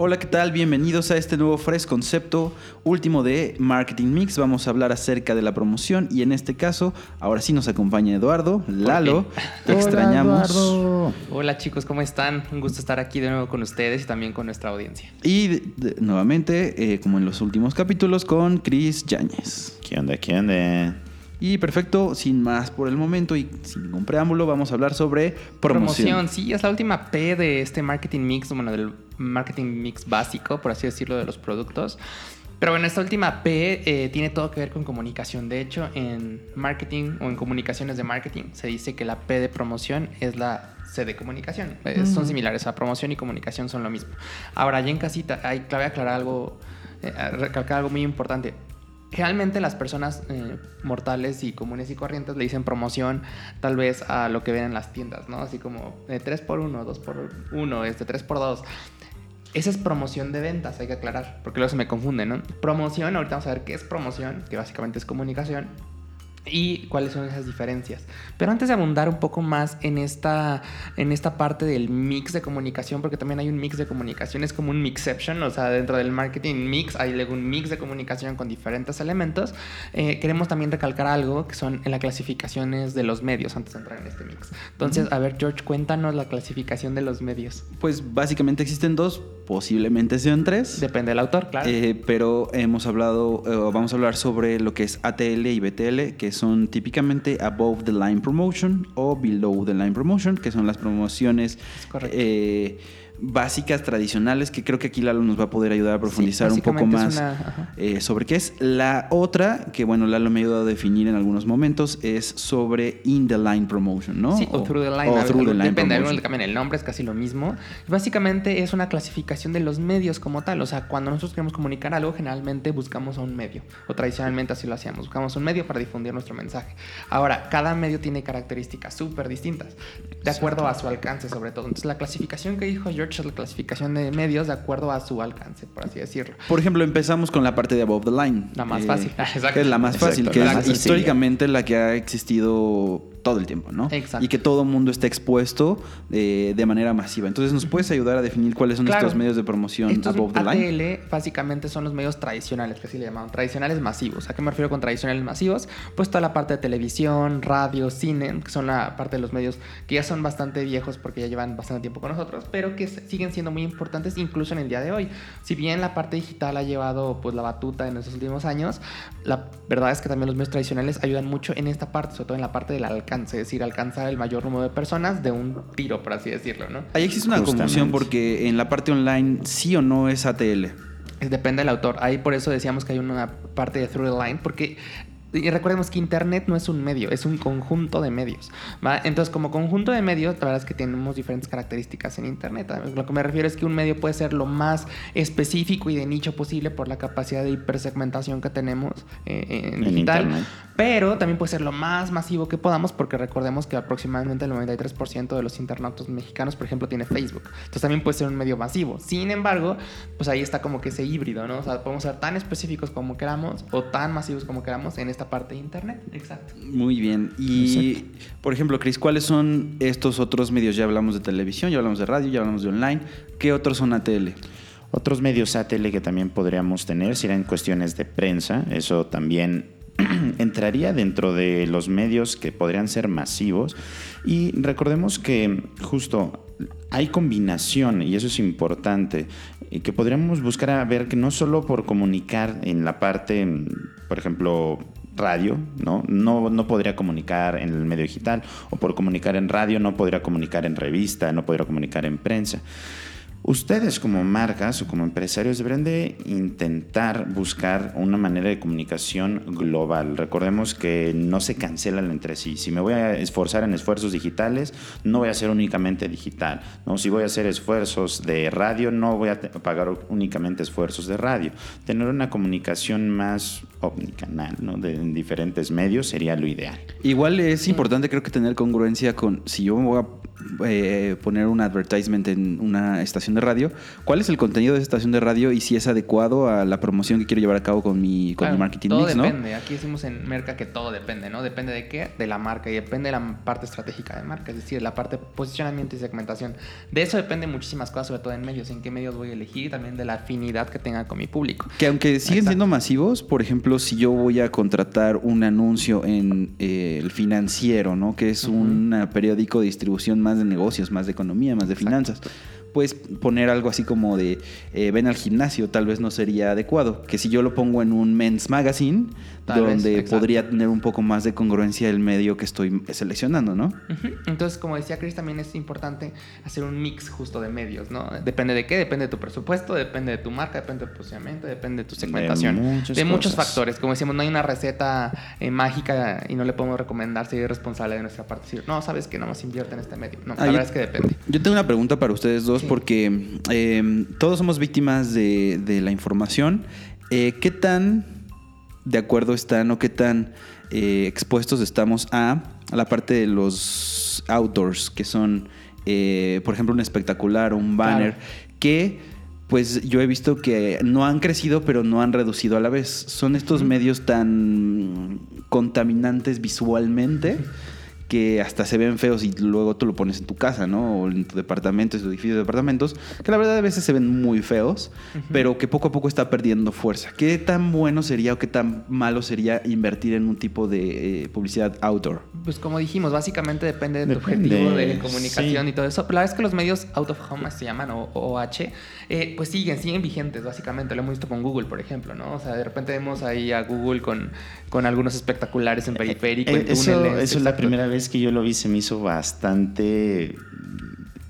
Hola, ¿qué tal? Bienvenidos a este nuevo Fresh Concepto último de Marketing Mix. Vamos a hablar acerca de la promoción y en este caso, ahora sí nos acompaña Eduardo, Lalo, te Hola, extrañamos. Eduardo. Hola chicos, ¿cómo están? Un gusto estar aquí de nuevo con ustedes y también con nuestra audiencia. Y de- de- nuevamente, eh, como en los últimos capítulos, con Chris Yáñez. ¿Qué onda? ¿Qué onda? Y perfecto, sin más por el momento y sin ningún preámbulo, vamos a hablar sobre promoción. sí, es la última P de este marketing mix, bueno, del marketing mix básico, por así decirlo, de los productos. Pero bueno, esta última P eh, tiene todo que ver con comunicación. De hecho, en marketing o en comunicaciones de marketing se dice que la P de promoción es la C de comunicación. Eh, Son similares, o sea, promoción y comunicación son lo mismo. Ahora, ya en casita, hay, clave aclarar algo, eh, recalcar algo muy importante. Generalmente las personas eh, mortales y comunes y corrientes le dicen promoción tal vez a lo que ven en las tiendas, ¿no? Así como 3 por 1 2 por 1 este 3 por 2 Esa es promoción de ventas, hay que aclarar, porque luego se me confunde, ¿no? Promoción, ahorita vamos a ver qué es promoción, que básicamente es comunicación, y cuáles son esas diferencias. Pero antes de abundar un poco más en esta, en esta parte del mix de comunicación, porque también hay un mix de comunicación, es como un mixception, o sea, dentro del marketing mix hay luego un mix de comunicación con diferentes elementos. Eh, queremos también recalcar algo que son en las clasificaciones de los medios antes de entrar en este mix. Entonces, a ver, George, cuéntanos la clasificación de los medios. Pues básicamente existen dos, posiblemente sean tres. Depende del autor, claro. Eh, pero hemos hablado, eh, vamos a hablar sobre lo que es ATL y BTL, que son típicamente above the line promotion o below the line promotion, que son las promociones Es correcto. eh, básicas, tradicionales, que creo que aquí Lalo nos va a poder ayudar a profundizar un poco más una- eh, sobre qué es. La otra, que bueno, Lalo me ha ayudado a definir en algunos momentos, es sobre in the line promotion, ¿no? Sí, o, through the line. o through the line depende, promotion. le cambian el nombre, es casi lo mismo. Básicamente es una clasificación de los medios como tal. O sea, cuando nosotros queremos comunicar algo, generalmente buscamos a un medio. O tradicionalmente así lo hacíamos. Buscamos un medio para difundir nuestro mensaje. Ahora, cada medio tiene características súper distintas, de acuerdo a su alcance, sobre todo. Entonces, la clasificación que dijo George la clasificación de medios de acuerdo a su alcance, por así decirlo. Por ejemplo, empezamos con la parte de above the line. La más fácil. Exacto. Que es la más Exacto, fácil, que la es históricamente la que ha existido todo el tiempo, ¿no? Exacto. Y que todo el mundo está expuesto eh, de manera masiva. Entonces, ¿nos puedes ayudar a definir cuáles son Claro. estos medios de promoción Estos above the line? ATL básicamente son los medios tradicionales, que así le llaman, tradicionales masivos. ¿A qué me refiero con tradicionales masivos? Pues toda la parte de televisión, radio, cine, que son la parte de los medios que ya son bastante viejos porque ya llevan bastante tiempo con nosotros, pero que siguen siendo muy importantes incluso en el día de hoy. Si bien la parte digital ha llevado pues la batuta en estos últimos años, la verdad es que también los medios tradicionales ayudan mucho en esta parte, sobre todo en la parte del alcance, es decir, alcanzar el mayor número de personas de un tiro, por así decirlo, ¿no? Ahí existe una Justamente. confusión porque en la parte online sí o no es ATL. Es- Depende del autor. Ahí por eso decíamos que hay una parte de through the line, porque y recordemos que Internet no es un medio, es un conjunto de medios. ¿va? Entonces, como conjunto de medios, la verdad es que tenemos diferentes características en Internet. Lo que me refiero es que un medio puede ser lo más específico y de nicho posible por la capacidad de hipersegmentación que tenemos eh, en, En digital. Internet. Pero también puede ser lo más masivo que podamos, porque recordemos que aproximadamente el 93% de los internautas mexicanos, por ejemplo, tiene Facebook. Entonces también puede ser un medio masivo. Sin embargo, pues ahí está como que ese híbrido, ¿no? O sea, podemos ser tan específicos como queramos o tan masivos como queramos en esta parte de Internet. Exacto. Muy bien. Y, por ejemplo, Chris, ¿cuáles son estos otros medios? Ya hablamos de televisión, ya hablamos de radio, ya hablamos de online. ¿Qué otros son ATL? Otros medios ATL que también podríamos tener serían cuestiones de prensa. Eso también entraría dentro de los medios que podrían ser masivos. Y recordemos que justo hay combinación, y eso es importante, y que podríamos buscar a ver que no solo por comunicar en la parte, por ejemplo, radio, ¿no? No, no podría comunicar en el medio digital, o por comunicar en radio no podría comunicar en revista, no podría comunicar en prensa. Ustedes como marcas o como empresarios deberán de intentar buscar una manera de comunicación global. Recordemos que no se cancelan entre sí. Si me voy a esforzar en esfuerzos digitales, no voy a hacer únicamente digital. ¿no? Si voy a hacer esfuerzos de radio, no voy a pagar únicamente esfuerzos de radio. Tener una comunicación más omnicanal ¿no? de, en diferentes medios sería lo ideal. Igual es importante creo que tener congruencia con si yo me voy a eh, poner un advertisement en una estación de radio, ¿cuál es el contenido de esa estación de radio y si es adecuado a la promoción que quiero llevar a cabo con mi, con mi Claro, marketing todo mix, ¿no? depende. Aquí decimos en Merca que todo depende, ¿no? Depende de qué, de la marca y depende de la parte estratégica de marca, es decir, la parte de posicionamiento y segmentación. De eso depende muchísimas cosas, sobre todo en medios, en qué medios voy a elegir y también de la afinidad que tenga con mi público. Que aunque siguen Exacto. siendo masivos, por ejemplo, si yo voy a contratar un anuncio en eh, el financiero, ¿no? Que es Ujú. un periódico de distribución más de negocios, más de economía, más de finanzas. Pues poner algo así como de eh, ven al gimnasio tal vez no sería adecuado. Que si yo lo pongo en un men's magazine, Tal donde podría tener un poco más de congruencia el medio que estoy seleccionando, ¿no? Entonces, como decía Chris, también es importante hacer un mix justo de medios, ¿no? Depende de qué, depende de tu presupuesto, depende de tu marca, depende de tu posicionamiento, depende de tu segmentación. muchas de muchos factores. Como decíamos, no hay una receta eh, mágica y no le podemos recomendar ser irresponsable de nuestra parte. Decir, no, sabes que no más invierte en este medio. No, la verdad es que depende. Yo tengo una pregunta para ustedes dos Sí. Porque eh, todos somos víctimas de, de la información. Eh, ¿Qué tan de acuerdo están o qué tan eh, expuestos estamos a la parte de los outdoors, que son, eh, por ejemplo, un espectacular o un banner, Claro. que pues yo he visto que no han crecido, pero no han reducido a la vez. Son estos medios tan contaminantes visualmente que hasta se ven feos y luego tú lo pones en tu casa, ¿no? O en tu departamento, en tu edificio de departamentos, que la verdad a veces se ven muy feos, pero que poco a poco está perdiendo fuerza. ¿Qué tan bueno sería o qué tan malo sería invertir en un tipo de eh, publicidad outdoor? Pues como dijimos, básicamente depende de tu Depende, objetivo de comunicación sí. y todo eso. Pero la verdad es que los medios out of home se llaman o OH, eh, pues siguen, siguen vigentes básicamente. Lo hemos visto con Google, por ejemplo, ¿no? O sea, de repente vemos ahí a Google con, con algunos espectaculares en periférico. Eh, en eso, túneles, eso es la primera vez que yo lo vi, se me hizo bastante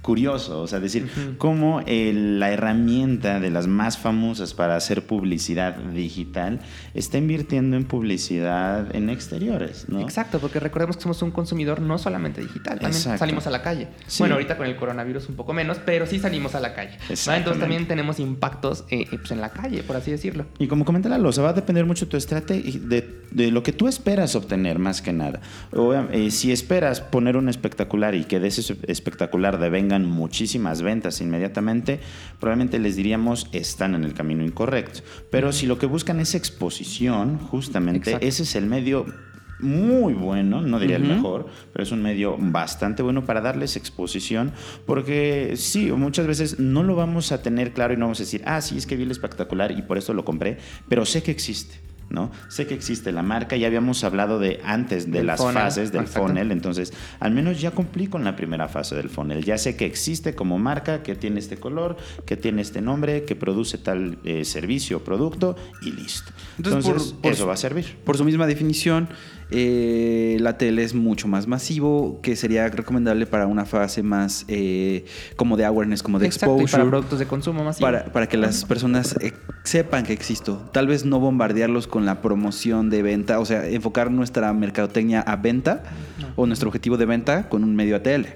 curioso, o sea, decir, cómo la herramienta de las más famosas para hacer publicidad digital está invirtiendo en publicidad en exteriores, ¿no? Exacto, porque recordemos que somos un consumidor no solamente digital, también Exacto. salimos a la calle. Sí. Bueno, ahorita con el coronavirus un poco menos, pero sí salimos a la calle. ¿no? Entonces también tenemos impactos eh, eh, pues en la calle, por así decirlo. Y como comenta Lalo, o sea, va a depender mucho de tu estrategia, de, de lo que tú esperas obtener más que nada. O, eh, si esperas poner un espectacular y que de ese espectacular muchísimas ventas inmediatamente, probablemente les diríamos están en el camino incorrecto. Pero si lo que buscan es exposición, justamente Exacto. ese es el medio muy bueno, no diría el mejor, pero es un medio bastante bueno para darles exposición, porque sí, muchas veces no lo vamos a tener claro y no vamos a decir, ah, sí, es que vi el espectacular y por eso lo compré, pero sé que existe. ¿No? Sé que existe la marca, ya habíamos hablado de antes de Del las funnel, fases del exacto. funnel, entonces al menos ya cumplí con la primera fase del funnel, ya sé que existe como marca, que tiene este color, que tiene este nombre, que produce tal eh, servicio o producto y listo. Entonces, Entonces, por- por eso su- va a servir. Por su misma definición, eh, la tele es mucho más masivo, que sería recomendable para una fase más eh, como de awareness, como de Exacto, y exposure. para productos de consumo masivo. para, para que las personas eh, sepan que existo. Tal vez no bombardearlos con la promoción de venta, o sea, enfocar nuestra mercadotecnia a venta No. o nuestro objetivo de venta con un medio ATL.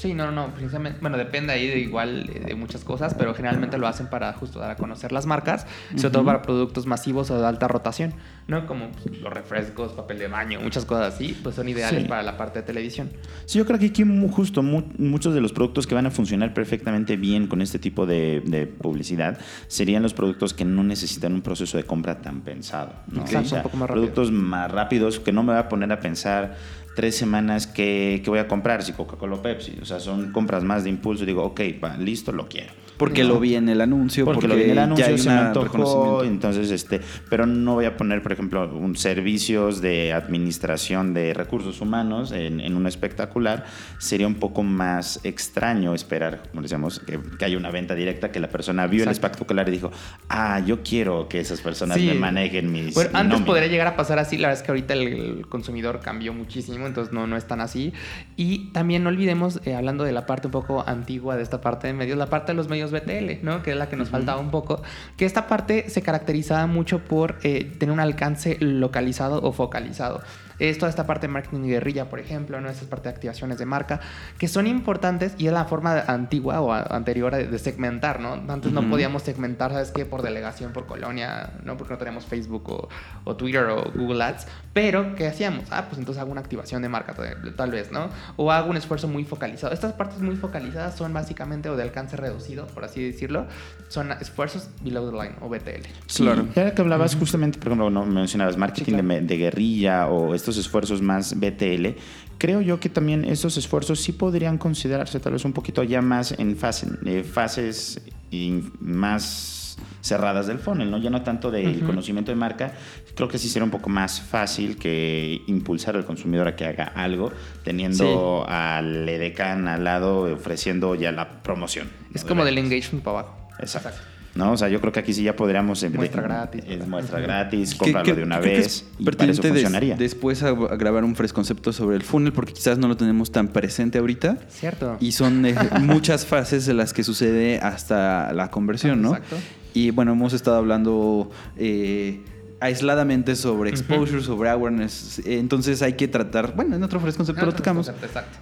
Sí, no, no, precisamente, bueno, depende ahí de igual eh, de muchas cosas, pero generalmente lo hacen para justo dar a conocer las marcas, sobre todo para productos masivos o de alta rotación, ¿no? Como pues, los refrescos, papel de baño, muchas cosas así, pues son ideales Sí. para la parte de televisión. Sí, yo creo que aquí justo mu- muchos de los productos que van a funcionar perfectamente bien con este tipo de, de publicidad serían los productos que no necesitan un proceso de compra tan pensado. ¿no? Exacto, un poco más rápido. productos más rápidos que no me va a poner a pensar tres semanas qué, qué voy a comprar, si Coca-Cola o Pepsi. O sea, son compras más de impulso. Digo, ok, va, listo, lo quiero. Porque No. lo vi en el anuncio, Porque, porque, lo vi en el ya anuncio, hay se me antojó, entonces, este, pero no voy a poner, por ejemplo, un servicios de administración de recursos humanos en, en un espectacular. Sería un poco más extraño esperar, como decíamos, que, que haya una venta directa, que la persona vio el Exacto. espectacular y dijo, ah, yo quiero que esas personas Sí. me manejen mis Bueno, antes nóminas". podría llegar a pasar así, la verdad es que ahorita el, el consumidor cambió muchísimo, entonces no, no es tan así. Y también no olvidemos, eh, hablando de la parte un poco antigua de esta parte de medios, la parte de los medios BTL, ¿no? Que es la que nos faltaba un poco, que esta parte se caracterizaba mucho por eh, tener un alcance localizado o focalizado. Es toda esta parte de marketing guerrilla, por ejemplo, ¿no? Esta parte de activaciones de marca, que son importantes y es la forma antigua o anterior de, segmentar, ¿no? Antes no podíamos segmentar, ¿sabes qué? Por delegación, por colonia, ¿no? Porque no teníamos Facebook o, o Twitter o Google Ads. Pero, ¿qué hacíamos? Ah, pues entonces hago una activación de marca, tal- tal vez, ¿no? O hago un esfuerzo muy focalizado. Estas partes muy focalizadas son básicamente, o de alcance reducido, por así decirlo, son esfuerzos below the line o BTL. Sí, Claro. ya que hablabas justamente, por ejemplo, no mencionabas marketing Sí, claro. de, de guerrilla o estos esfuerzos más BTL, creo yo que también estos esfuerzos sí podrían considerarse tal vez un poquito ya más en fase- eh, fases y más cerradas del funnel, ¿no? Ya no tanto del Ujú. conocimiento de marca, creo que sí sería un poco más fácil que impulsar al consumidor a que haga algo teniendo al edecán al lado ofreciendo ya la promoción. Es como del engagement para abajo. Exacto. ¿No? O sea, yo creo que aquí sí ya podríamos... Muestra de- gratis, Es muestra gratis, que- de una que vez es y para eso pertinente des- funcionaría. después a, a grabar un concepto sobre el funnel porque quizás no lo tenemos tan presente ahorita. ¿Cierto? Y son eh, muchas fases de las que sucede hasta la conversión, ¿no? Exacto. Y bueno, hemos estado hablando eh, aisladamente sobre exposure, sobre awareness. Entonces hay que tratar, bueno, en otro concepto lo tocamos. Exacto.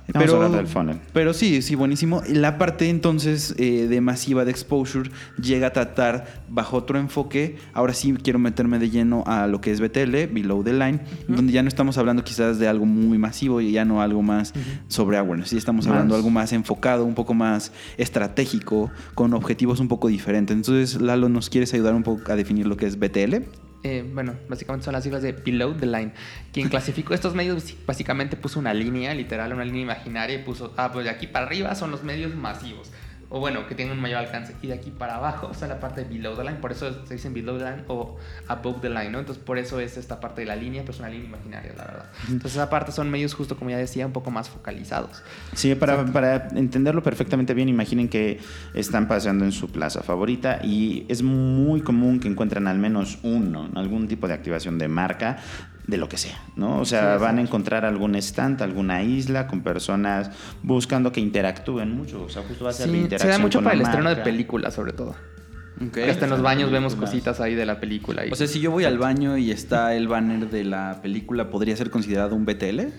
Del funnel. Pero sí, sí, buenísimo. La parte entonces eh, de masiva de exposure llega a tratar bajo otro enfoque. Ahora sí quiero meterme de lleno a lo que es BTL, Below the Line, donde ya no estamos hablando quizás de algo muy masivo y ya no algo más sobre awareness. Sí, estamos Más. hablando de algo más enfocado, un poco más estratégico, con objetivos un poco diferentes. Entonces, Lalo, ¿nos quieres ayudar un poco a definir lo que es BTL? Eh, bueno, básicamente son las siglas de Below the Line. Quien clasificó estos medios básicamente puso una línea, literal, una línea imaginaria y puso, ah, pues de aquí para arriba son los medios masivos. O bueno, que tienen un mayor alcance. Y de aquí para abajo está la parte de below the line. Por eso se dicen below the line o above the line, ¿no? Entonces, por eso es esta parte de la línea, pero es una línea imaginaria, la verdad. Entonces, esa parte son medios, justo como ya decía, un poco más focalizados. Sí, para, para entenderlo perfectamente bien, imaginen que están paseando en su plaza favorita y es muy común que encuentren al menos uno, algún tipo de activación de marca de lo que sea, ¿no? O sea, Sí, van a encontrar algún stand, alguna isla con personas buscando que interactúen mucho, o sea, justo va a ser la Sí, se interacción da mucho con para el la estreno de películas, sobre todo. Ok. Que hasta en los baños vemos cositas ahí de la película. y- O sea, si yo voy al baño y está el banner de la película, ¿podría ser considerado un BTL?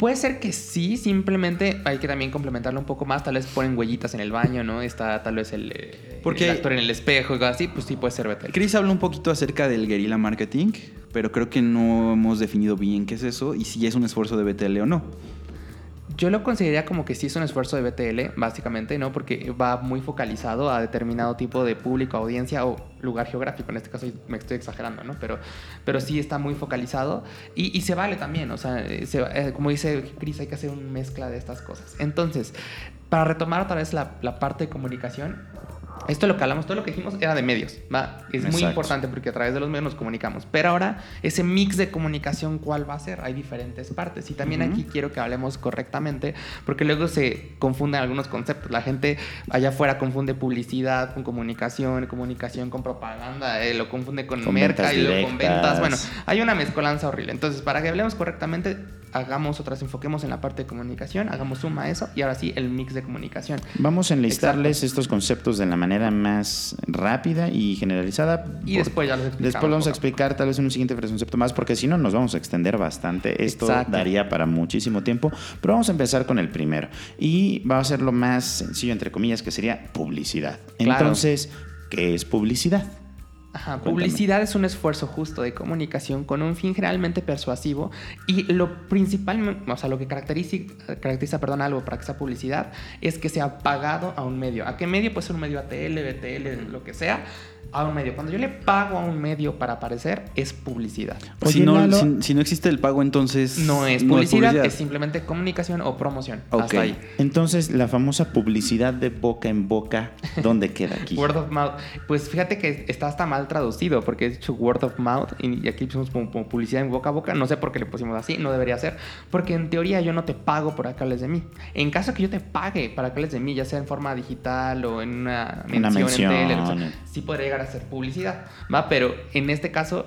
Puede ser que sí, simplemente hay que también complementarlo un poco más. Tal vez ponen huellitas en el baño, ¿no? Está tal vez el, eh, Porque- el actor en el espejo y algo así, pues sí puede ser BTL. Chris habla un poquito acerca del guerrilla marketing, pero creo que no hemos definido bien qué es eso y si es un esfuerzo de BTL o no. Yo lo consideraría como que sí es un esfuerzo de BTL, básicamente, ¿no? Porque va muy focalizado a determinado tipo de público, audiencia o lugar geográfico. En este caso me estoy exagerando, ¿no? Pero, pero sí está muy focalizado y, se vale también. O sea, se- eh, como dice Chris, hay que hacer una mezcla de estas cosas. Entonces, para retomar otra vez la parte de comunicación, esto lo que hablamos, todo lo que dijimos era de medios, ¿va? Es muy importante porque a través de los medios nos comunicamos. Pero ahora, ese mix de comunicación, ¿cuál va a ser? Hay diferentes partes. Y también aquí quiero que hablemos correctamente, porque luego se confunden algunos conceptos. La gente allá afuera confunde publicidad con comunicación, comunicación con propaganda, eh, lo confunde con, Con merca y luego con ventas. Bueno, hay una mezcolanza horrible. Entonces, para que hablemos correctamente, hagamos otras, enfoquemos en la parte de comunicación, hagamos suma a eso y ahora sí el mix de comunicación. Vamos a enlistarles estos conceptos de la manera más rápida y generalizada. Y después ya los explicamos Después vamos a a explicar tal vez en un siguiente concepto más, porque si no nos vamos a extender bastante. Esto Exacto. daría para muchísimo tiempo, pero vamos a empezar con el primero. Y va a ser lo más sencillo, entre comillas, que sería publicidad. Claro. Entonces, ¿qué es publicidad? Ajá, Cuéntame. publicidad es un esfuerzo justo de comunicación con un fin generalmente persuasivo y lo principal, o sea, lo que caracteriza, caracteriza perdón, algo para que sea publicidad es que sea pagado a un medio. ¿A qué medio? Puede ser un medio ATL, BTL, lo que sea, a un medio. Cuando yo le pago a un medio para aparecer, es publicidad. Oye, si, no, Lalo- si, si no existe el pago, entonces No es publicidad, es simplemente comunicación o promoción. Ok. Hasta ahí. Entonces, la famosa publicidad de boca en boca, ¿dónde queda aquí? Word of mouth. Pues fíjate que está hasta mal traducido porque he dicho word of mouth y aquí pusimos como, como publicidad en boca a boca. No sé por qué le pusimos así, no debería ser. Porque en teoría yo no te pago por que hables de mí. En caso que yo te pague para que hables de mí, ya sea en forma digital o en una mención, Una mención. en tele, o sea, sí podría llegar a ser publicidad. ¿va? Pero en este caso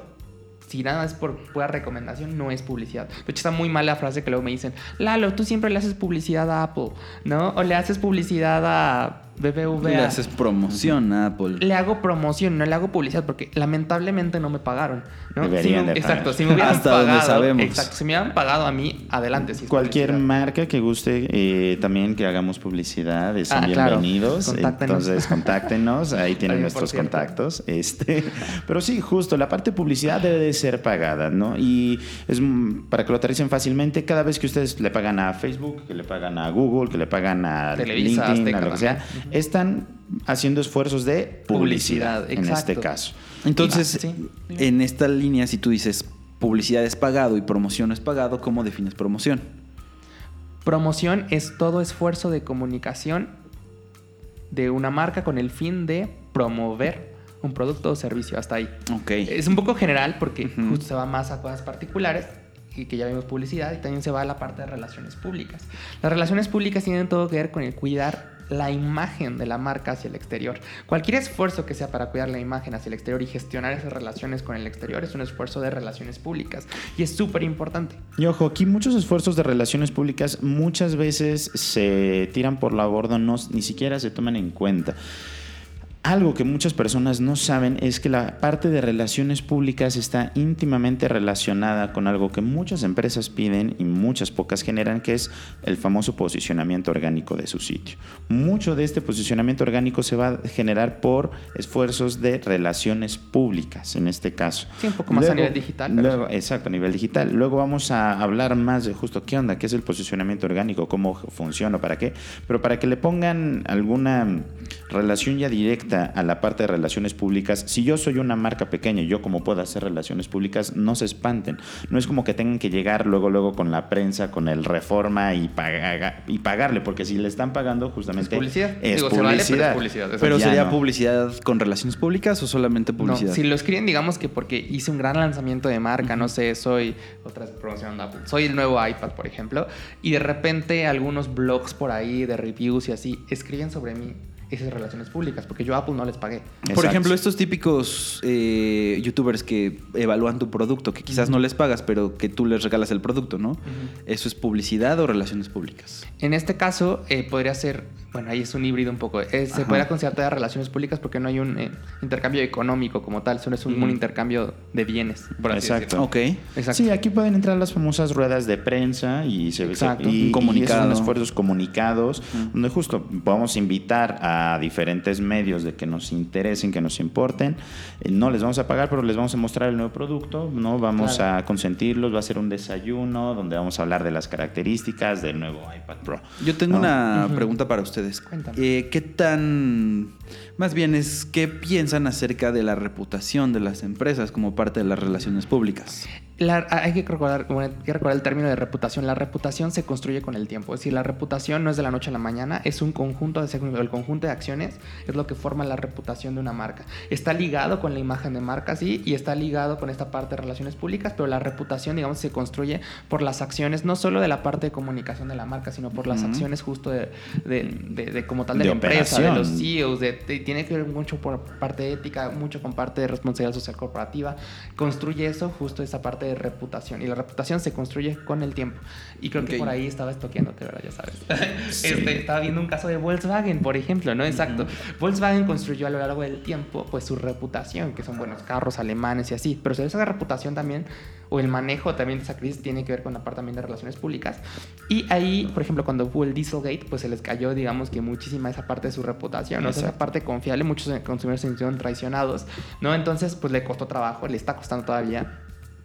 si nada es por pura recomendación, no es publicidad. De hecho, está muy mal la frase que luego me dicen, Lalo, tú siempre le haces publicidad a Apple, ¿no? O le haces publicidad a BBVA. Le haces promoción a Apple. Le hago promoción, no le hago publicidad porque lamentablemente no me pagaron. ¿no? Deberían Si me- de Exacto, pagar. si me hubieran Hasta donde pagado. sabemos. Exacto, si me hubieran pagado a mí, adelante. si Cualquier publicidad. marca que guste eh, también que hagamos publicidad, eh, son Ah, claro. bienvenidos. Contáctenos. Entonces, contáctenos, ahí tienen Oye, nuestros contactos. Este, pero sí, justo, la parte de publicidad debe de ser pagada, ¿no? Y es mm, para que lo aterricen fácilmente, cada vez que ustedes le pagan a Facebook, que le pagan a Google, que le pagan a Televisa, LinkedIn, a lo que sea, también. Están haciendo esfuerzos de publicidad, Publicidad, en este caso. Entonces, Ah, sí, en esta línea, si tú dices publicidad es pagado y promoción es pagado, ¿cómo defines promoción? Promoción es todo esfuerzo de comunicación de una marca con el fin de promover un producto o servicio. Hasta ahí. Ok. Es un poco general porque Ujú. justo se va más a cosas particulares y que ya vimos publicidad y también se va a la parte de relaciones públicas. Las relaciones públicas tienen todo que ver con el cuidar la imagen de la marca hacia el exterior. Cualquier esfuerzo que sea para cuidar la imagen hacia el exterior y gestionar esas relaciones con el exterior es un esfuerzo de relaciones públicas y es súper importante. Y ojo, aquí muchos esfuerzos de relaciones públicas muchas veces se tiran por la borda, no, ni siquiera se toman en cuenta. Algo que muchas personas no saben es que la parte de relaciones públicas está íntimamente relacionada con algo que muchas empresas piden y muchas pocas generan, que es el famoso posicionamiento orgánico de su sitio. Mucho de este posicionamiento orgánico se va a generar por esfuerzos de relaciones públicas, en este caso. Sí, un poco más a nivel digital, luego- exacto, a nivel digital. Luego vamos a hablar más de justo qué onda, qué es el posicionamiento orgánico, cómo funciona, para qué. Pero para que le pongan alguna relación ya directa a la parte de relaciones públicas, si yo soy una marca pequeña y yo como puedo hacer relaciones públicas, no se espanten. No es como que tengan que llegar luego, luego con la prensa, con el reforma y, paga- y pagarle, porque si le están pagando justamente Es publicidad. es Digo, se vale, pero es publicidad. publicidad, ¿Pero sería no. publicidad con relaciones públicas o solamente publicidad? No, si lo escriben, digamos que porque hice un gran lanzamiento de marca, no sé, soy otra vez promocionando Apple, soy el nuevo iPad, por ejemplo, y de repente algunos blogs por ahí de reviews y así escriben sobre mí esas relaciones públicas, porque yo a Apple no les pagué. Por ejemplo, estos típicos eh, youtubers que evalúan tu producto, que quizás no les pagas, pero que tú les regalas el producto, ¿no? ¿Eso es publicidad o relaciones públicas? En este caso, eh, podría ser, bueno, ahí es un híbrido un poco. eh, se podría considerar todas relaciones públicas porque no hay un eh, intercambio económico como tal, solo es un, intercambio de bienes, por así Exacto. decirlo. Ok. Exacto. Sí, aquí pueden entrar las famosas ruedas de prensa y se Exacto. y, Un comunicado. y esos son esfuerzos comunicados donde justo a invitar a diferentes medios de que nos interesen, que nos importen. Eh, No les vamos a pagar, pero les vamos a mostrar el nuevo producto, no vamos Claro. a consentirlos, va a ser un desayuno donde vamos a hablar de las características del nuevo iPad Pro. Yo tengo ¿no? una pregunta para ustedes. Cuéntame. Eh, ¿Qué tan... Más bien es, ¿qué piensan acerca de la reputación de las empresas como parte de las relaciones públicas? La- hay que recordar, bueno, hay que recordar el término de reputación. La reputación se construye con el tiempo. Es decir, la reputación no es de la noche a la mañana, es un conjunto de el conjunto de acciones es lo que forma la reputación de una marca. Está ligado con la imagen de marca, sí, y está ligado con esta parte de relaciones públicas, pero la reputación, digamos, se construye por las acciones, no solo de la parte de comunicación de la marca, sino por las Ujú. acciones justo de, de- de- de como tal de, la empresa, de los operación. CEOs, tiene que ver mucho por parte ética, mucho con parte de responsabilidad social corporativa. Construye eso, justo esa parte de reputación. Y la reputación se construye con el tiempo. Y creo que Ok. por ahí estaba estoqueándote, ¿verdad? Ya sabes. Este, estaba viendo un caso de Volkswagen, por ejemplo, ¿no? Exacto. Volkswagen construyó a lo largo del tiempo, pues su reputación, que son buenos carros alemanes y así. Pero esa reputación también, o el manejo también de esa crisis, tiene que ver con la parte también de relaciones públicas. Y ahí, por ejemplo, cuando hubo el Dieselgate, pues se les cayó, digamos que muchísima esa parte de su reputación, ¿no? O sea, esa parte confiable, muchos consumidores se sintieron traicionados, ¿no? Entonces, pues le costó trabajo, le está costando todavía.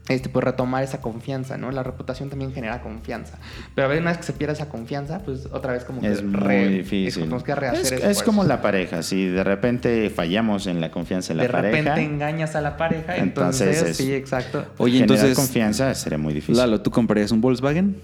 Este, pues retomar esa confianza, ¿no? La reputación también genera confianza. Pero a veces una vez que se pierde esa confianza, pues otra vez como que Es muy difícil. tenemos que rehacer es, es como la pareja, si de repente fallamos en la confianza en la de pareja, repente engañas a la pareja, Entonces entonces, es- sí, exacto. Oye, generar entonces, confianza sería muy difícil. Lalo, ¿tú comprarías un Volkswagen?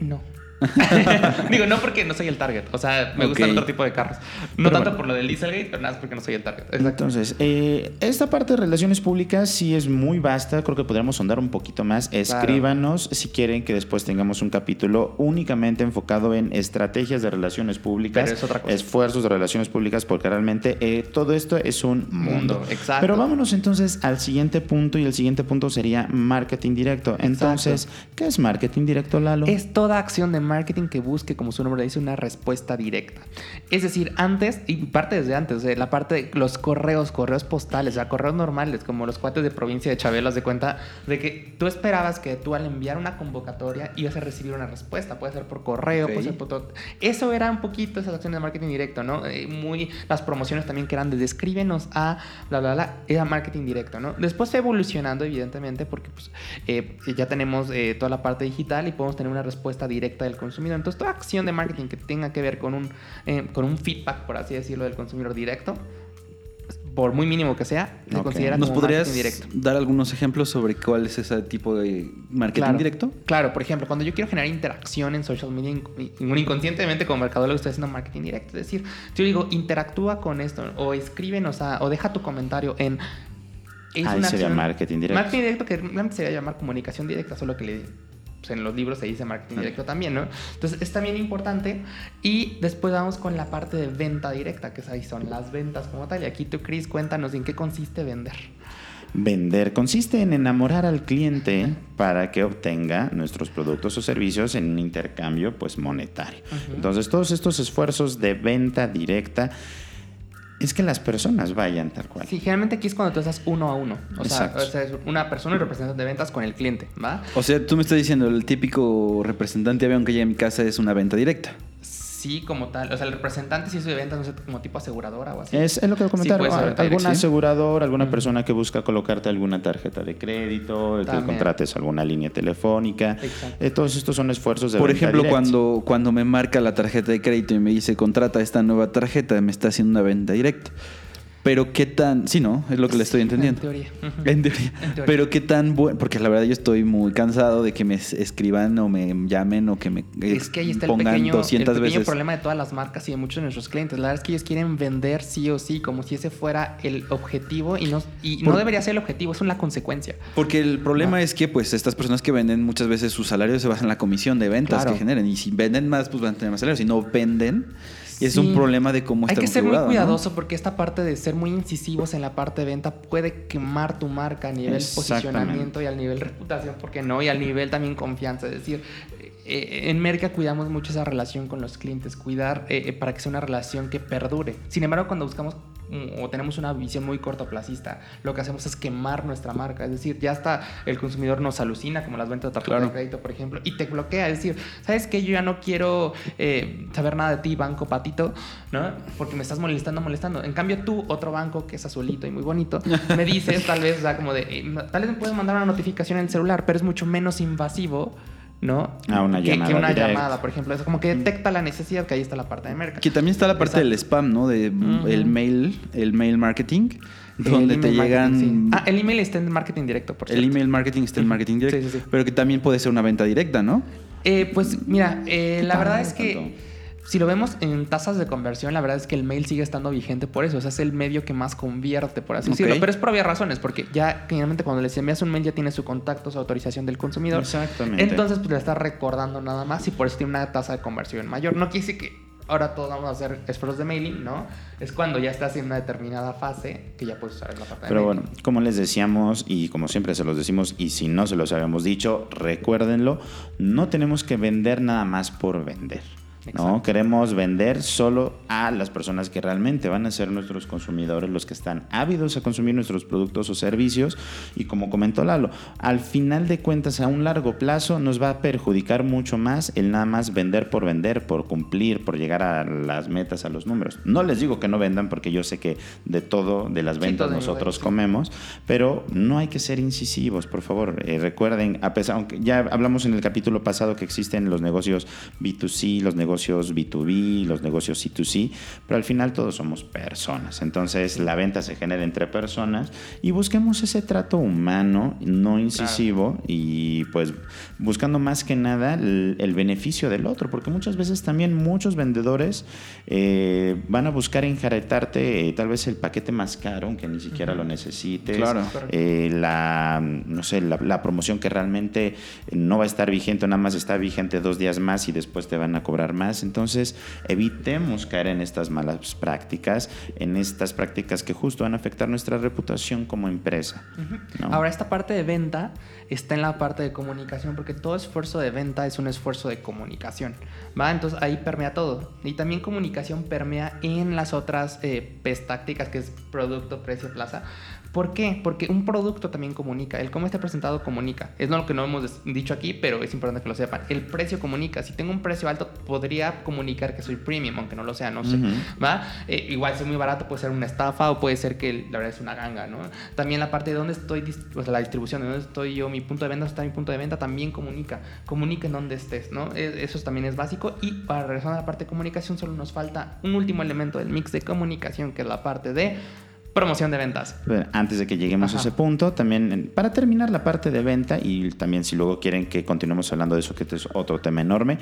No. Digo, no porque no soy el target. O sea, me Ok. gustan otro tipo de carros. No Pero tanto bueno. por lo del Dieselgate, pero nada más porque no soy el target. Exacto. Entonces, eh, esta parte de relaciones públicas sí es muy vasta, creo que podríamos sondar un poquito más. Escríbanos si quieren que después tengamos un capítulo únicamente enfocado en estrategias de relaciones públicas, Pero es otra cosa. esfuerzos de relaciones públicas, porque realmente eh, todo esto es un mundo. Mundo, exacto. Pero vámonos entonces al siguiente punto y el siguiente punto sería marketing directo. Entonces, ¿qué es marketing directo, Lalo? Es toda acción de marketing que busque, como su nombre dice, una respuesta directa. Es decir, antes, y parte desde antes, la parte de los correos, correos postales, o sea, correos normales, como los cuates de provincia de Chabelas, de cuenta de que tú esperabas que tú al enviar una convocatoria ibas a recibir una respuesta. Puede ser por correo, puede ser por todo. Eso era un poquito esas acciones de marketing directo, ¿no? Eh, muy, las promociones también que eran de escríbenos a bla, bla, bla, era marketing directo, ¿no? Después fue evolucionando, evidentemente, porque pues, eh, ya tenemos eh, toda la parte digital y podemos tener una respuesta directa del consumidor. Entonces, toda acción de marketing que tenga que ver con un, con un feedback, por así decirlo, del consumidor directo, por muy mínimo que sea, se considera ¿Nos como podrías marketing directo. dar algunos ejemplos sobre cuál es ese tipo de marketing Claro. directo? Claro, por ejemplo, cuando yo quiero generar interacción en social media, in- in- inconscientemente como mercadólogo estoy haciendo marketing directo. Es decir, yo digo, interactúa con esto, o escríbenos a, o deja tu comentario en. es Ahí una sería acción- marketing directo. Marketing directo que realmente se debería llamar comunicación directa, solo que le, pues, en los libros se dice marketing directo también, ¿no? Entonces es también importante. Y después vamos con la parte de venta directa, que es ahí son las ventas como tal. Y aquí tú, Chris, cuéntanos en qué consiste vender. Vender consiste en enamorar al cliente para que obtenga nuestros productos o servicios en un intercambio pues monetario. Entonces, todos estos esfuerzos de venta directa es que las personas vayan tal cual. Sí, generalmente aquí es cuando tú estás uno a uno. O sea, Exacto. o sea, es una persona y representante de ventas con el cliente, ¿va? O sea, tú me estás diciendo, el típico representante de avión que llega a mi casa es una venta directa. Sí, como tal. O sea, el representante sí hizo de ventas, no sé, como tipo aseguradora o así. Es, es lo que voy a comentar. Sí, Ah, sí. asegurador, alguna Mm. persona que busca colocarte alguna tarjeta de crédito, el que contrates alguna línea telefónica. Exacto. Eh, todos estos son esfuerzos de Por venta ejemplo, directa. cuando, cuando me marca la tarjeta de crédito y me dice contrata esta nueva tarjeta, me está haciendo una venta directa. Pero qué tan... Sí, ¿no? Es lo que le estoy entendiendo. En teoría. En teoría. En teoría. Pero qué tan bueno... Porque la verdad yo estoy muy cansado de que me es- escriban o me llamen o que me eh, Es que ahí está el pequeño, el 200 pequeño veces. problema de todas las marcas y de muchos de nuestros clientes. La verdad es que ellos quieren vender sí o sí, como si ese fuera el objetivo y no, y Por- no debería ser el objetivo, es una consecuencia. Porque el problema es que pues estas personas que venden muchas veces su salario se basa en la comisión de ventas Claro. que generen. Y si venden más, pues van a tener más salario. Si no venden, y es Sí. un problema de cómo Hay está que ser muy cuidadoso porque esta parte de ser muy incisivos en la parte de venta puede quemar tu marca a nivel posicionamiento y al nivel reputación, ¿por qué no? Y al nivel también confianza. Es decir, eh, en Merca cuidamos mucho esa relación con los clientes, cuidar eh, eh, para que sea una relación que perdure. Sin embargo, cuando buscamos o tenemos una visión muy cortoplacista, lo que hacemos es quemar nuestra marca. Es decir, ya hasta el consumidor nos alucina, como las ventas de tarjeta Claro. de crédito, por ejemplo, y te bloquea. Es decir, ¿sabes qué? Yo ya no quiero eh, saber nada de ti, banco patito, ¿no? Porque me estás molestando, molestando. En cambio, tú, otro banco que es azulito y muy bonito, me dices, tal vez, o sea, como de, eh, tal vez me puedes mandar una notificación en el celular, pero es mucho menos invasivo. ¿No? A una llamada que una llamada, por ejemplo. Es como que detecta la necesidad, que ahí está la parte de merca. Que también está la parte Exacto. del spam, ¿no? De el mail, el mail marketing, El donde te llegan sí. Ah, el email está en marketing directo, por el cierto. email marketing está el Ujú. marketing directo, Sí, sí, sí. pero que también puede ser una venta directa, ¿no? Eh, pues mira, eh, la verdad es que? Si lo vemos en tasas de conversión, la verdad es que el mail sigue estando vigente por eso. O sea, es el medio que más convierte, por así decirlo. Pero es por obvias razones, porque ya generalmente cuando les envías un mail ya tiene su contacto, su autorización del consumidor. Exactamente. Entonces, pues le estás recordando nada más y por eso tiene una tasa de conversión mayor. No quiere decir que ahora todos vamos a hacer esfuerzos de mailing, ¿no? Es cuando ya estás en una determinada fase que ya puedes usar la parte de Pero bueno, como les decíamos y como siempre se los decimos y si no se los habíamos dicho, recuérdenlo, no tenemos que vender nada más por vender. ¿No? Queremos vender solo a las personas que realmente van a ser nuestros consumidores, los que están ávidos a consumir nuestros productos o servicios. Y como comentó Lalo, al final de cuentas, a un largo plazo, nos va a perjudicar mucho más el nada más vender por vender, por cumplir, por llegar a las metas, a los números. No les digo que no vendan, porque yo sé que de todo, de las ventas, nosotros sí. comemos, pero no hay que ser incisivos, por favor. Eh, recuerden, a pesar, aunque ya hablamos en el capítulo pasado que existen los negocios B2C, los negocios B2B, los negocios C2C, pero al final todos somos personas. Entonces la venta se genera entre personas y busquemos ese trato humano, no incisivo y pues buscando más que nada el, el beneficio del otro, porque muchas veces también muchos vendedores eh, van a buscar enjaretarte eh, tal vez el paquete más caro, aunque ni siquiera lo necesites. Claro. Eh, la, no sé, la, la promoción que realmente no va a estar vigente, nada más está vigente dos días más y después te van a cobrar más. Demás. Entonces, evitemos caer en estas malas prácticas, en estas prácticas que justo van a afectar nuestra reputación como empresa. ¿no? Ahora, esta parte de venta está en la parte de comunicación, porque todo esfuerzo de venta es un esfuerzo de comunicación, ¿va? Entonces ahí permea todo. Y también comunicación permea en las otras eh, PES tácticas, que es producto, precio, plaza. ¿Por qué? Porque un producto también comunica. El cómo está presentado comunica. Es lo que no hemos dicho aquí, pero es importante que lo sepan. El precio comunica. Si tengo un precio alto, podría comunicar que soy premium, aunque no lo sea, no sé. Eh, igual, si es muy barato, puede ser una estafa o puede ser que la verdad es una ganga, ¿no? También la parte de dónde estoy, o sea, la distribución, de dónde estoy yo, mi punto de venta, está mi punto de venta, también comunica. Comunica en dónde estés, ¿no? E- Eso también es básico. Y para regresar a la parte de comunicación, solo nos falta un último elemento del mix de comunicación, que es la parte de promoción de ventas. Antes de que lleguemos Ajá. a ese punto, también para terminar la parte de venta y también si luego quieren que continuemos hablando de eso, que este es otro tema enorme,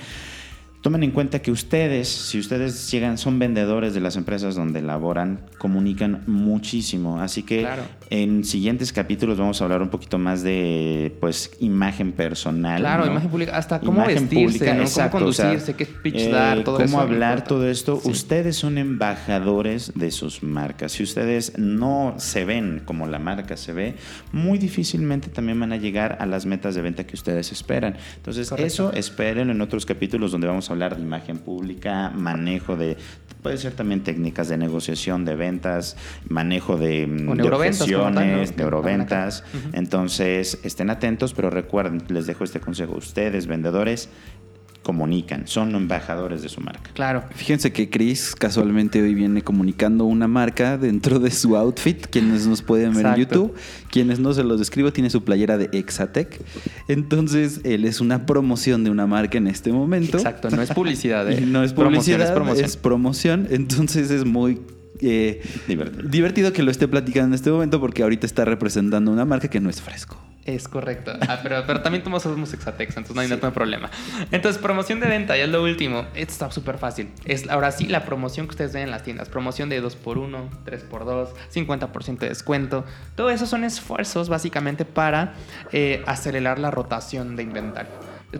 tomen en cuenta que ustedes, si ustedes llegan, son vendedores de las empresas donde laboran, comunican muchísimo. Así que Claro. en siguientes capítulos vamos a hablar un poquito más de pues imagen personal. Claro, ¿no? imagen pública, hasta cómo Imagen vestirse, pública, ¿no? exacto, cómo o sea, conducirse, qué pitch eh, dar, todo cómo eso. hablar todo esto. Sí. Ustedes son embajadores de sus marcas. Si ustedes no se ven como la marca se ve, muy difícilmente también van a llegar a las metas de venta que ustedes esperan. Entonces, Correcto. eso esperen en otros capítulos donde vamos a hablar de imagen pública, manejo de puede ser también técnicas de negociación de ventas, manejo de, mm, de tal, objeciones, Que neuroventas. Entonces, estén atentos, pero recuerden, les dejo este consejo. Ustedes, vendedores, comunican, son embajadores de su marca. Claro. Fíjense que Chris casualmente hoy viene comunicando una marca dentro de su outfit. Quienes nos pueden ver en. YouTube, quienes no se los describo, tiene su playera de Exatec. Entonces, él es una promoción de una marca en este momento. Exacto, no es publicidad, ¿eh? No es Promoción, publicidad, es promoción. es promoción. Entonces es muy eh, Divertido. divertido que lo esté platicando en este momento porque ahorita está representando una marca que no es fresco. Es correcto. Ah, pero, pero también todos somos Exatex, entonces no hay, hay problema. Entonces, promoción de venta, ya es lo último. Esto está súper fácil. Es ahora sí la promoción que ustedes ven en las tiendas. Promoción de 2x1, 3x2, 50% de descuento. Todo eso son esfuerzos básicamente para eh, acelerar la rotación de inventario.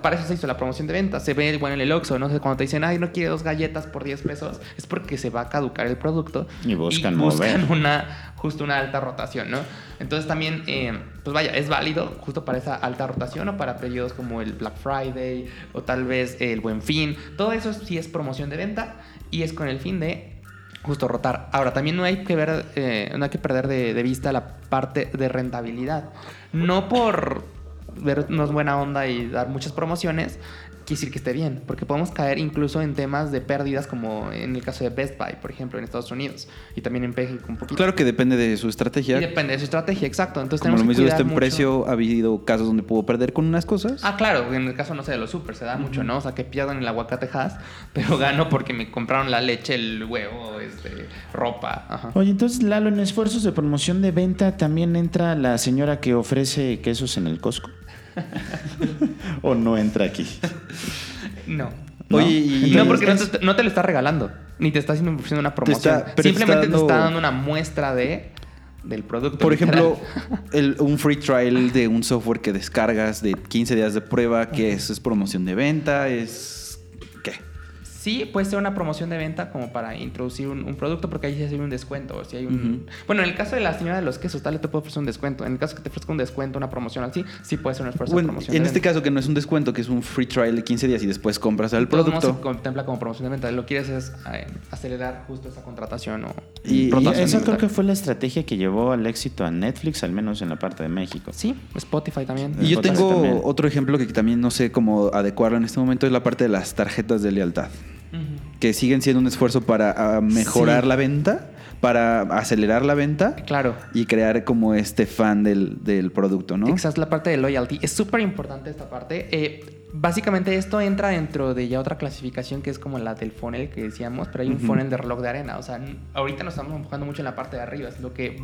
Para eso se hizo la promoción de venta. Se ve bueno en el Oxxo, ¿no? Cuando te dicen, ay, no quiere dos galletas por 10 pesos, es porque se va a caducar el producto. Y buscan buscan mover. una justo una alta rotación, ¿no? Entonces también, eh, pues vaya, es válido justo para esa alta rotación o para periodos como el Black Friday o tal vez el Buen Fin. Todo eso sí es promoción de venta y es con el fin de justo rotar. Ahora, también no hay que ver, eh, no hay que perder de, de vista la parte de rentabilidad. No por vernos buena onda y dar muchas promociones, quiere decir que esté bien, porque podemos caer incluso en temas de pérdidas como en el caso de Best Buy, por ejemplo, en Estados Unidos y también en México un poquito. Claro que depende de su Y estrategia. depende de su estrategia, exacto. Entonces Como lo tenemos que mismo cuidar en mucho- precio, ha habido casos donde pudo perder con unas cosas. Ah, claro, en el caso, no sé, de los super se da mucho, ¿no? O sea, que pierdan el aguacatejas, pero gano porque me compraron la leche, el huevo, este, ropa. Ajá. Oye, entonces Lalo, en esfuerzos de promoción de venta también entra la señora que ofrece quesos en el Costco. ¿O no entra aquí? No. ¿No? Oye, y no, porque no te, no te lo está regalando, ni te está haciendo una promoción. está- pero te Simplemente te está dando- una muestra de del producto. Por ejemplo, el- un free trial de un software que descargas de 15 días de prueba, que es, es promoción de venta, es... Sí, puede ser una promoción de venta como para introducir un, un producto, porque ahí sí hay un descuento. o Si hay un... Bueno, en el caso de la señora de los quesos, tal vez te puede ofrecer un descuento. En el caso que te ofrezca un descuento, una promoción así, sí puede ser un esfuerzo Bueno, de promoción. en de este venta. caso que no es un descuento, que es un free trial de 15 días y después compras el producto. se contempla como promoción de venta. Lo que quieres es eh, acelerar justo esa contratación o Y- esa creo que fue la estrategia que llevó al éxito a Netflix, al menos en la parte de México. Sí, Spotify también. Y yo tengo también. otro ejemplo que también no sé cómo adecuarlo en este momento, es la parte de las tarjetas de lealtad. Que siguen siendo un esfuerzo para ah, mejorar Sí. la venta, para acelerar la venta Claro. y crear como este fan del, del producto, ¿no? Exacto, la parte de loyalty. Es súper importante esta parte. Eh, básicamente esto entra dentro de ya otra clasificación que es como la del funnel que decíamos, pero hay un Ujú. funnel de reloj de arena. O sea, ahorita nos estamos enfocando mucho en la parte de arriba, es lo que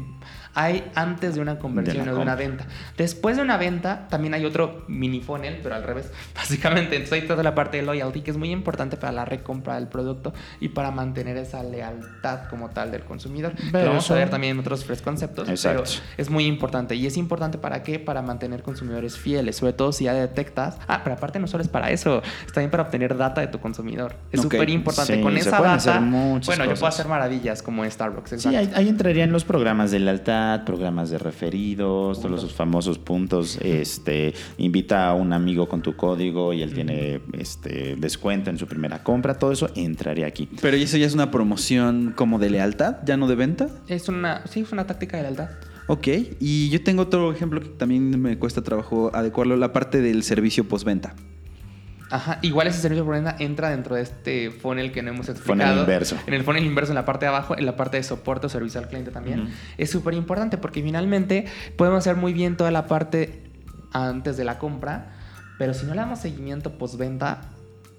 hay antes de una conversión De o de una venta. Después de una venta también hay otro mini funnel, pero al revés, básicamente. Entonces hay toda la parte de loyalty que es muy importante para la recompra del producto y para mantener esa lealtad como tal del consumidor. Pero lo vamos a ver también en otros fresh conceptos. Exacto. Pero es muy importante. ¿Y es importante para qué? Para mantener consumidores fieles. Sobre todo si ya detectas. Ah, pero aparte no solo es para eso, está bien para obtener data de tu consumidor. Es súper importante. Sí, Con esa data, bueno, yo puedo hacer maravillas como en Starbucks. Sí, exacto. ahí, ahí entrarían los programas de lealtad, programas de referidos, todos esos famosos puntos. Este, invita a un amigo con tu código y él tiene este descuento en su primera compra. Todo eso entraría aquí. Pero eso ya es una promoción como de lealtad, ya no de venta. Es una, sí, es una táctica de lealtad. Ok, y yo tengo otro ejemplo que también me cuesta trabajo adecuarlo, la parte del servicio postventa. Ajá, igual ese servicio por venta entra dentro de este funnel que no hemos explicado. Funnel inverso. En el funnel inverso, en la parte de abajo, en la parte de soporte o servicio al cliente también. Es súper importante porque finalmente podemos hacer muy bien toda la parte antes de la compra, pero si no le damos seguimiento postventa,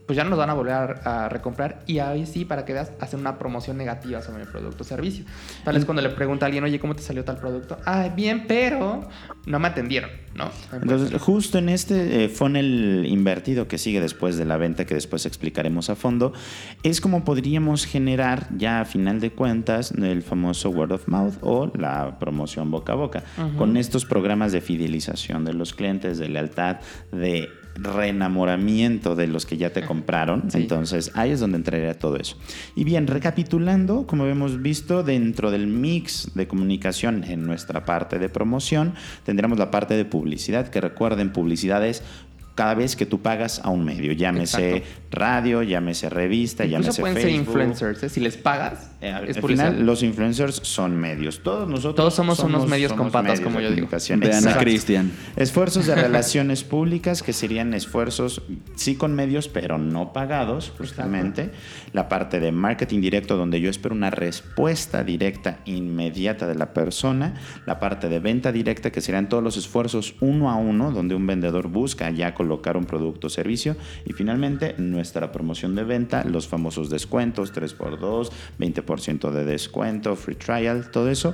pues ya no nos van a volver a, a recomprar y ahí sí, para que veas, hacen una promoción negativa sobre el producto o servicio. Tal vez cuando le pregunta a alguien, oye, ¿cómo te salió tal producto? Ah, bien, pero no me atendieron, ¿no? Entonces, justo en este eh, funnel invertido que sigue después de la venta, que después explicaremos a fondo, es como podríamos generar ya a final de cuentas el famoso word of mouth o la promoción boca a boca. Con estos programas de fidelización de los clientes, de lealtad, de reenamoramiento de los que ya te compraron. Sí. Entonces, ahí es donde entraría todo eso. Y bien, recapitulando, como hemos visto, dentro del mix de comunicación en nuestra parte de promoción, tendremos la parte de publicidad, que recuerden, publicidad es cada vez que tú pagas a un medio, llámese Exacto. radio, llámese revista, Incluso llámese pueden ser Facebook. influencers, ¿eh? Si les pagas, Eh, al es al final, los influencers son medios. Todos nosotros Todos somos unos medios con patas, medios como yo digo. Vean a. Cristian. Esfuerzos de relaciones públicas, que serían esfuerzos, sí con medios, pero no pagados, justamente. La parte de marketing directo, donde yo espero una respuesta directa, inmediata de la persona. La parte de venta directa, que serían todos los esfuerzos uno a uno, donde un vendedor busca ya colocar un producto o servicio. Y finalmente, nuestra promoción de venta, los famosos descuentos, 3x2, 20% de descuento, free trial, todo eso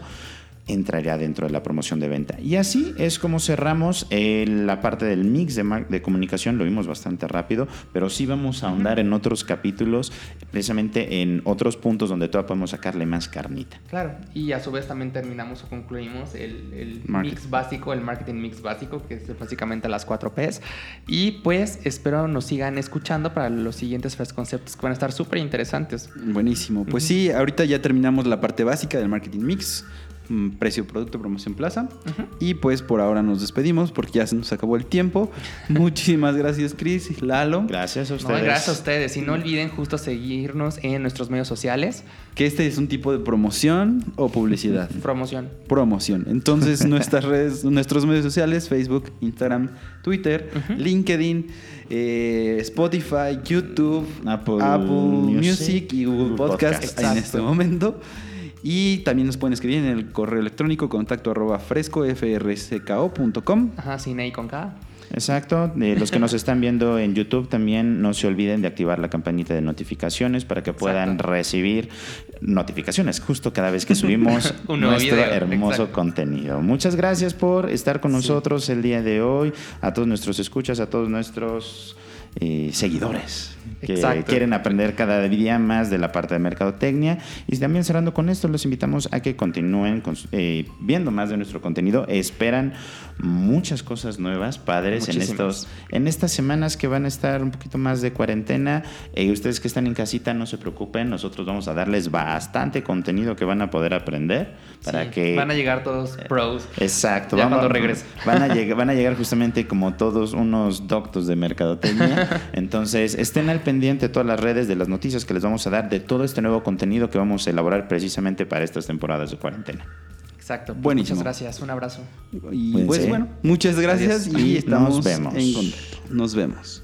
entraría dentro de la promoción de venta. Y así es como cerramos eh, la parte del mix de, de comunicación, lo vimos bastante rápido, pero sí vamos a ahondar en otros capítulos, precisamente en otros puntos donde todavía podemos sacarle más carnita. Claro, y a su vez también terminamos o concluimos el, el mix básico, el marketing mix básico, que es básicamente las 4 Ps. Y pues espero nos sigan escuchando para los siguientes first concepts que van a estar súper interesantes. Buenísimo. Pues sí, ahorita ya terminamos la parte básica del marketing mix. Mm, Precio, producto, promoción, plaza. Y pues por ahora nos despedimos porque ya se nos acabó el tiempo. Muchísimas gracias, Chris y Lalo. Gracias a No, ustedes. gracias a ustedes. Y no olviden justo seguirnos en nuestros medios sociales. Que este es un tipo de promoción o publicidad. Promoción. promoción. Entonces, nuestras redes, nuestros medios sociales, Facebook, Instagram, Twitter. LinkedIn, eh, Spotify, YouTube, Apple Apple, Music, Music, y Google Google Podcast Podcast. en este momento. Y también nos pueden escribir en el correo electrónico contacto arroba. Ajá, sin E y con K. Exacto. Los que nos están viendo en YouTube también no se olviden de activar la campanita de notificaciones para que puedan Exacto. recibir notificaciones justo cada vez que subimos nuestro video, hermoso exacto. contenido. Muchas gracias por estar con nosotros el día de hoy, a todos nuestros escuchas, a todos nuestros eh, seguidores que Exacto. quieren aprender cada día más de la parte de mercadotecnia. Y también cerrando con esto, los invitamos a que continúen con- eh, viendo más de nuestro contenido. Esperan muchas cosas nuevas, padres, en, estos, en estas semanas que van a estar un poquito más de cuarentena. Eh, ustedes que están en casita, no se preocupen. Nosotros vamos a darles bastante contenido que van a poder aprender para Sí, que... Van a llegar todos pros. Exacto. Ya vamos- cuando regrese. Van a, llegar, van a llegar justamente como todos unos doctos de mercadotecnia. Entonces, estén al pendiente de todas las redes, de las noticias que les vamos a dar, de todo este nuevo contenido que vamos a elaborar precisamente para estas temporadas de cuarentena. Exacto. Pues Buenísimo. Muchas gracias. Un abrazo. Y pues bueno, muchas gracias Adiós. y Y estamos nos vemos. en contacto. Nos vemos.